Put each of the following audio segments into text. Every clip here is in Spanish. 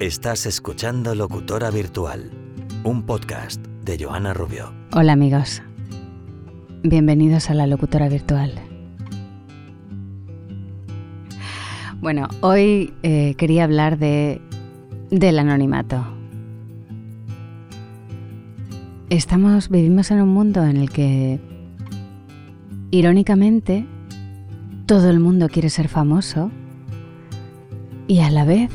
Estás escuchando Locutora Virtual, un podcast de Joana Rubio. Hola amigos, bienvenidos a la Locutora Virtual. Bueno, hoy eh, quería hablar de, del anonimato. Estamos, vivimos en un mundo en el que, irónicamente, todo el mundo quiere ser famoso y a la vez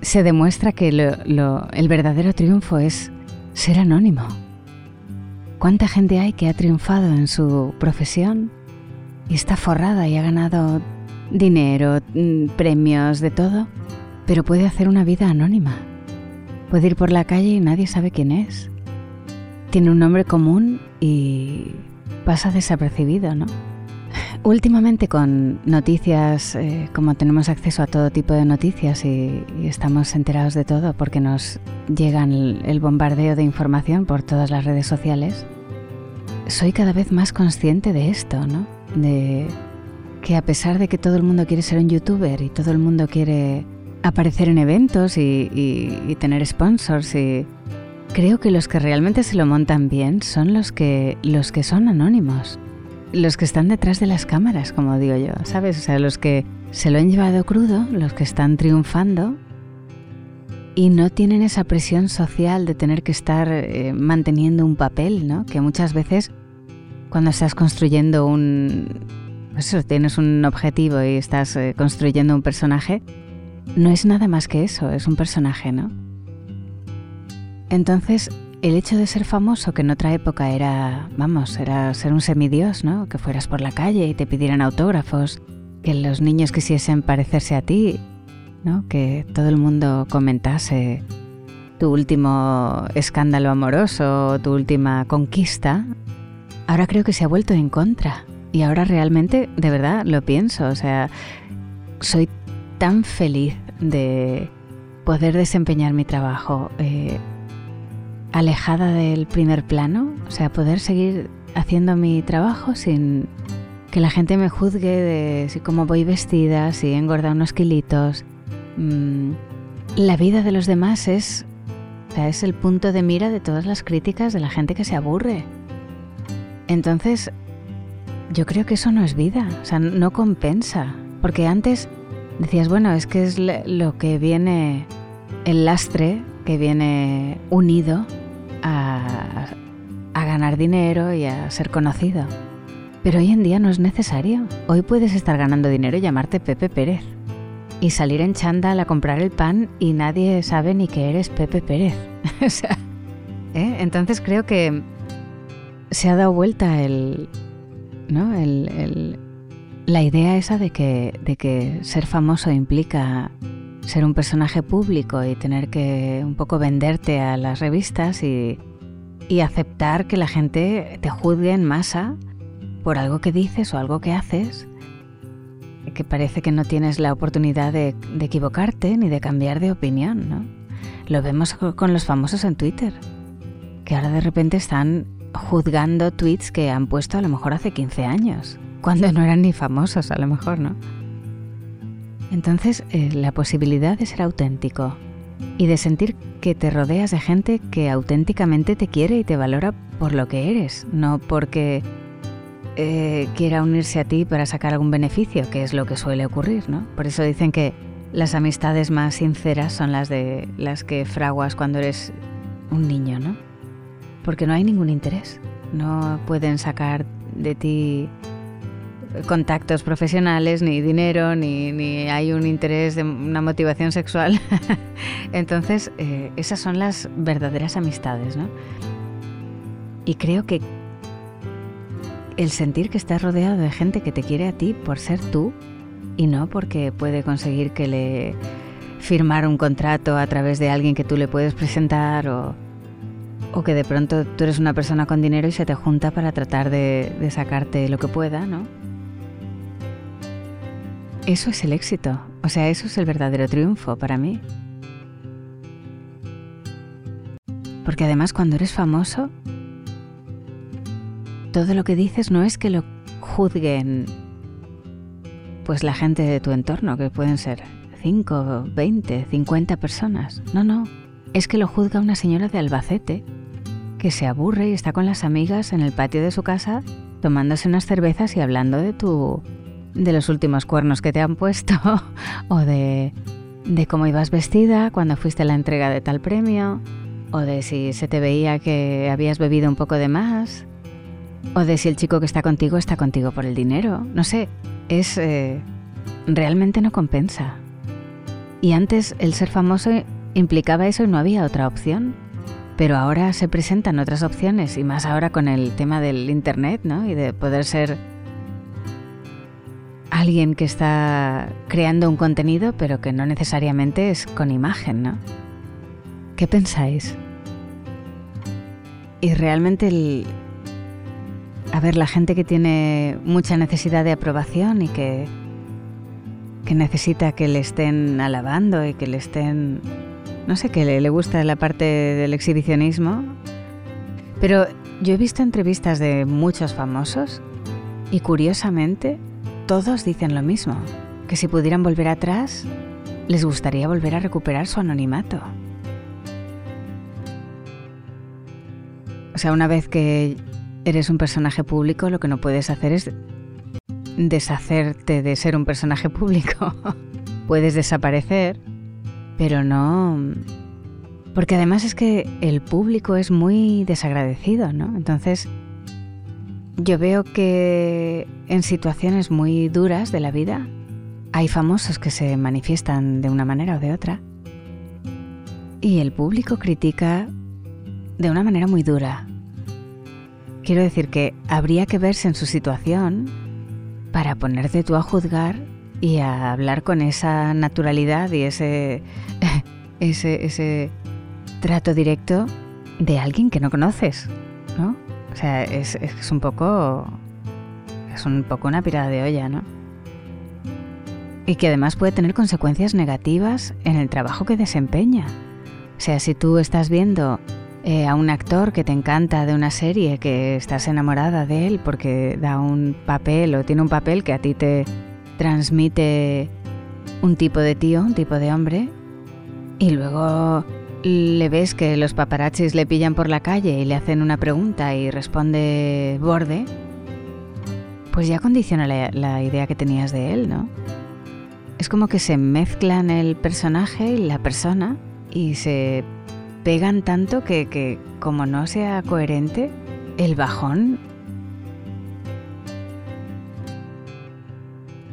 se demuestra que el verdadero triunfo es ser anónimo. ¿Cuánta gente hay que ha triunfado en su profesión y está forrada y ha ganado dinero, mm, premios, de todo, pero puede hacer una vida anónima? Puede ir por la calle y nadie sabe quién es. Tiene un nombre común y pasa desapercibido, ¿no? Últimamente con noticias, eh, como tenemos acceso a todo tipo de noticias y, estamos enterados de todo porque nos llegan el, bombardeo de información por todas las redes sociales, soy cada vez más consciente de esto, ¿no? De que a pesar de que todo el mundo quiere ser un youtuber y todo el mundo quiere aparecer en eventos y, tener sponsors creo que los que realmente se lo montan bien son los que los que son anónimos los que están detrás de las cámaras, como digo yo, ¿sabes? O sea, los que se lo han llevado crudo, los que están triunfando y no tienen esa presión social de tener que estar eh, manteniendo un papel, ¿no? Que muchas veces cuando estás construyendo un... Pues eso, tienes un objetivo y estás eh, construyendo un personaje, no es nada más que eso, es un personaje, ¿no? Entonces, el hecho de ser famoso, que en otra época era, vamos, era ser un semidios, ¿no? Que fueras por la calle y te pidieran autógrafos, que los niños quisiesen parecerse a ti, ¿no? Que todo el mundo comentase tu último escándalo amoroso, tu última conquista. Ahora creo que se ha vuelto en contra. Y ahora realmente, de verdad, lo pienso. O sea, soy tan feliz de poder desempeñar mi trabajo. Eh, alejada del primer plano, o sea, poder seguir haciendo mi trabajo sin que la gente me juzgue de si cómo voy vestida, si he engordado unos kilitos. Mm, la vida de los demás es, es el punto de mira de todas las críticas de la gente que se aburre. Entonces, yo creo que eso no es vida, o sea, no compensa, porque antes decías, bueno, es que es lo que viene, el lastre que viene unido a, ganar dinero y a ser conocido. Pero hoy en día no es necesario. Hoy puedes estar ganando dinero y llamarte Pepe Pérez. Y salir en chándal a comprar el pan y nadie sabe ni que eres Pepe Pérez. o sea, ¿eh? Entonces creo que se ha dado vuelta el, ¿no? el, la idea esa de que, de que ser famoso implica ser un personaje público y tener que un poco venderte a las revistas y, aceptar que la gente te juzgue en masa por algo que dices o algo que haces, que parece que no tienes la oportunidad de, equivocarte ni de cambiar de opinión, ¿no? Lo vemos con los famosos en Twitter, que ahora de repente están juzgando tweets que han puesto a lo mejor hace 15 años, cuando no eran ni famosos a lo mejor, ¿no? Entonces, eh, la posibilidad de ser auténtico y de sentir que te rodeas de gente que auténticamente te quiere y te valora por lo que eres, no porque eh, quiera unirse a ti para sacar algún beneficio, que es lo que suele ocurrir, ¿no? Por eso dicen que las amistades más sinceras son las de las que fraguas cuando eres un niño, ¿no? Porque no hay ningún interés, no pueden sacar de ti contactos profesionales, ni dinero, ni, hay un interés de una motivación sexual. Entonces, eh, esas son las verdaderas amistades, ¿no? Y creo que el sentir que estás rodeado de gente que te quiere a ti por ser tú y no porque puede conseguir que le firmar un contrato a través de alguien que tú le puedes presentar o, o que de pronto tú eres una persona con dinero y se te junta para tratar de, de sacarte lo que pueda, ¿no? Eso es el éxito, o sea, eso es el verdadero triunfo para mí. Porque además cuando eres famoso, todo lo que dices no es que lo juzguen pues la gente de tu entorno, que pueden ser 5, 20, 50 personas. No, no. Es que lo juzga una señora de Albacete que se aburre y está con las amigas en el patio de su casa tomándose unas cervezas y hablando de tu de los últimos cuernos que te han puesto o de de cómo ibas vestida cuando fuiste a la entrega de tal premio o de si se te veía que habías bebido un poco de más o de si el chico que está contigo está contigo por el dinero. No sé, es eh, realmente no compensa. Y antes el ser famoso implicaba eso y no había otra opción. Pero ahora se presentan otras opciones y más ahora con el tema del Internet, ¿no? Y de poder ser alguien que está creando un contenido, pero que no necesariamente es con imagen, ¿no? ¿Qué pensáis? Y realmente el... A ver, la gente que tiene mucha necesidad de aprobación y que, que necesita que le estén alabando y que le estén no sé, qué le, gusta la parte del exhibicionismo. Pero yo he visto entrevistas de muchos famosos y curiosamente todos dicen lo mismo, que si pudieran volver atrás, les gustaría volver a recuperar su anonimato. O sea, una vez que eres un personaje público, lo que no puedes hacer es deshacerte de ser un personaje público. puedes desaparecer, pero no... Porque además es que el público es muy desagradecido, ¿no? Entonces, yo veo que en situaciones muy duras de la vida hay famosos que se manifiestan de una manera o de otra y el público critica de una manera muy dura. Quiero decir que habría que verse en su situación para ponerte tú a juzgar y a hablar con esa naturalidad y ese, ese, ese trato directo de alguien que no conoces, ¿no? O sea, es, es un poco. Es un poco una pirada de olla, ¿no? Y que además puede tener consecuencias negativas en el trabajo que desempeña. O sea, si tú estás viendo eh, a un actor que te encanta de una serie, que estás enamorada de él porque da un papel o tiene un papel que a ti te, transmite un tipo de tío, un tipo de hombre, y luego le ves que los paparazzis le pillan por la calle y le hacen una pregunta y responde borde, pues ya condiciona la, idea que tenías de él, ¿no? Es como que se mezclan el personaje y la persona y se pegan tanto que, que como no sea coherente, el bajón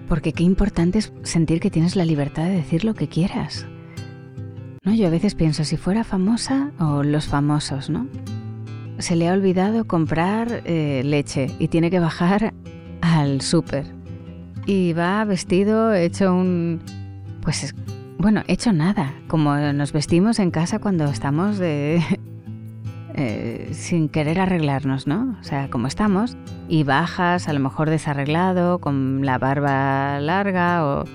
Porque qué importante es sentir que tienes la libertad de decir lo que quieras. ¿No? Yo a veces pienso, si fuera famosa o los famosos, ¿no? Se le ha olvidado comprar eh, leche y tiene que bajar al súper. Y va vestido, hecho un... Pues, bueno, hecho nada, como nos vestimos en casa cuando estamos de, eh, sin querer arreglarnos, ¿no? O sea, como estamos, y bajas a lo mejor desarreglado, con la barba larga o,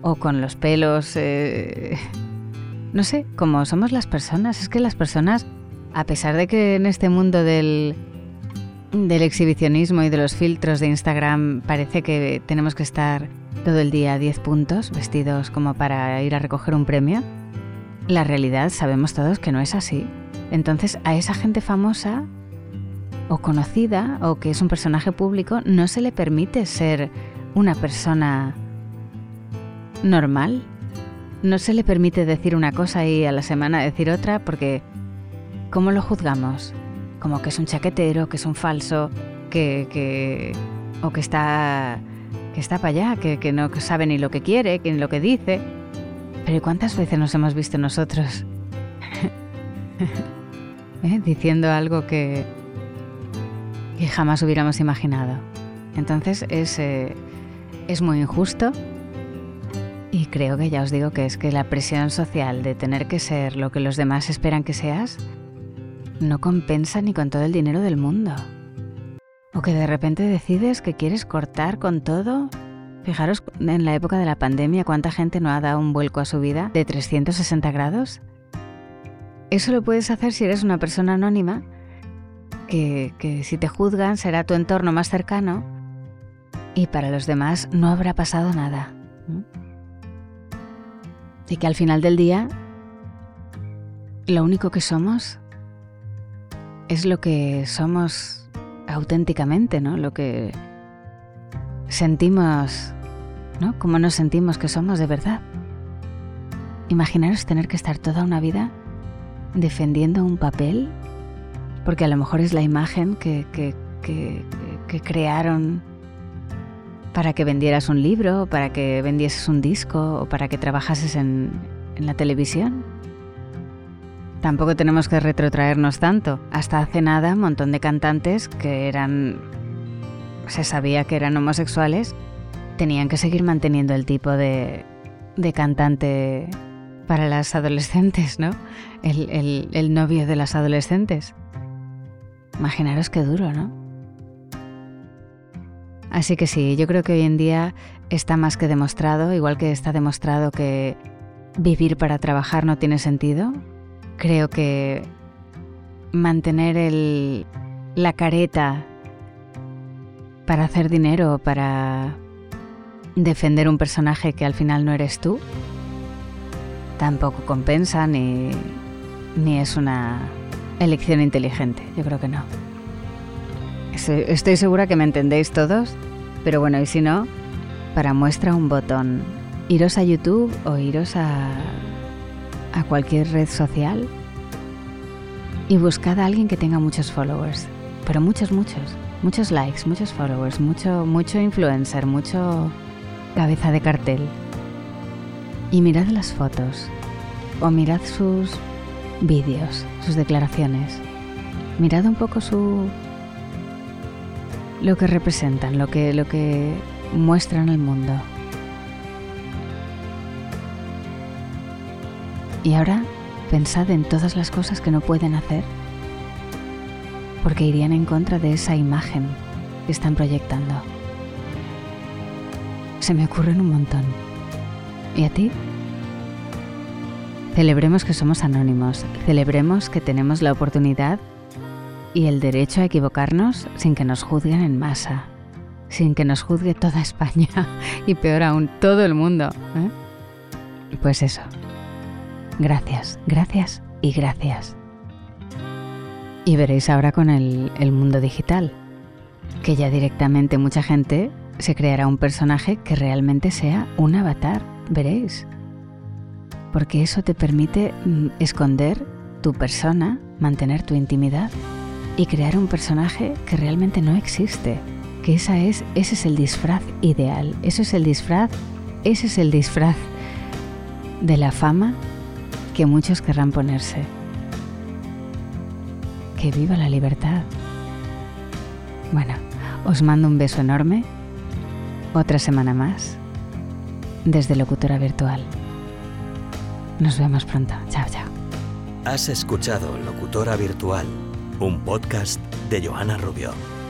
o con los pelos... Eh, no sé, como somos las personas, es que las personas, a pesar de que en este mundo del, exhibicionismo y de los filtros de Instagram parece que tenemos que estar todo el día a 10 puntos, vestidos como para ir a recoger un premio, la realidad sabemos todos que no es así. Entonces a esa gente famosa o conocida o que es un personaje público no se le permite ser una persona normal. No se le permite decir una cosa y a la semana decir otra porque ¿cómo lo juzgamos? Como que es un chaquetero, que es un falso, que, o que está que está para allá, que, que no sabe ni lo que quiere, ni lo que dice. Pero ¿cuántas veces nos hemos visto nosotros ¿eh? diciendo algo que, que, jamás hubiéramos imaginado. Entonces es, eh, es muy injusto y creo que ya os digo que es que la presión social de tener que ser lo que los demás esperan que seas no compensa ni con todo el dinero del mundo. O que de repente decides que quieres cortar con todo. Fijaros en la época de la pandemia cuánta gente no ha dado un vuelco a su vida de 360 grados eso lo puedes hacer si eres una persona anónima, que, si te juzgan será tu entorno más cercano y para los demás no habrá pasado nada. Y que al final del día lo único que somos es lo que somos auténticamente, ¿no? Lo que sentimos, ¿no? Como nos sentimos que somos de verdad. Imaginaros tener que estar toda una vida defendiendo un papel, porque a lo mejor es la imagen que, que, que crearon para que vendieras un libro, para que vendieses un disco o para que trabajases en, en la televisión. Tampoco tenemos que retrotraernos tanto. Hasta hace nada, un montón de cantantes que eran. se sabía que eran homosexuales, tenían que seguir manteniendo el tipo de, de cantante para las adolescentes, ¿no? El, el, novio de las adolescentes. Imaginaros qué duro, ¿no? Así que sí, yo creo que hoy en día está más que demostrado, igual que está demostrado que vivir para trabajar no tiene sentido. Creo que mantener el, la careta para hacer dinero, para defender un personaje que al final no eres tú, tampoco compensa ni, ni es una elección inteligente. Yo creo que no. Estoy segura que me entendéis todos, pero bueno, y si no, para muestra un botón. Iros a YouTube o iros a, a cualquier red social y buscad a alguien que tenga muchos followers, pero muchos, muchos, muchos likes, muchos followers, mucho, mucho influencer, mucho cabeza de cartel. Y mirad las fotos o mirad sus vídeos, sus declaraciones. Mirad un poco su lo que representan, lo que, lo que muestran al mundo. Y ahora pensad en todas las cosas que no pueden hacer porque irían en contra de esa imagen que están proyectando. Se me ocurren un montón. ¿Y a ti? Celebremos que somos anónimos, celebremos que tenemos la oportunidad y el derecho a equivocarnos sin que nos juzguen en masa, sin que nos juzgue toda España y peor aún todo el mundo. ¿eh? Pues eso. Gracias, gracias y gracias. Y veréis ahora con el, mundo digital, que ya directamente mucha gente se creará un personaje que realmente sea un avatar, veréis. Porque eso te permite mm, esconder tu persona, mantener tu intimidad y crear un personaje que realmente no existe. Que esa es, ese es el disfraz ideal, ese es el disfraz, ese es el disfraz de la fama que muchos querrán ponerse. Que viva la libertad. Bueno, os mando un beso enorme. Otra semana más desde Locutora Virtual. Nos vemos pronto. Chao, chao. Has escuchado Locutora Virtual un podcast de Johanna Rubio.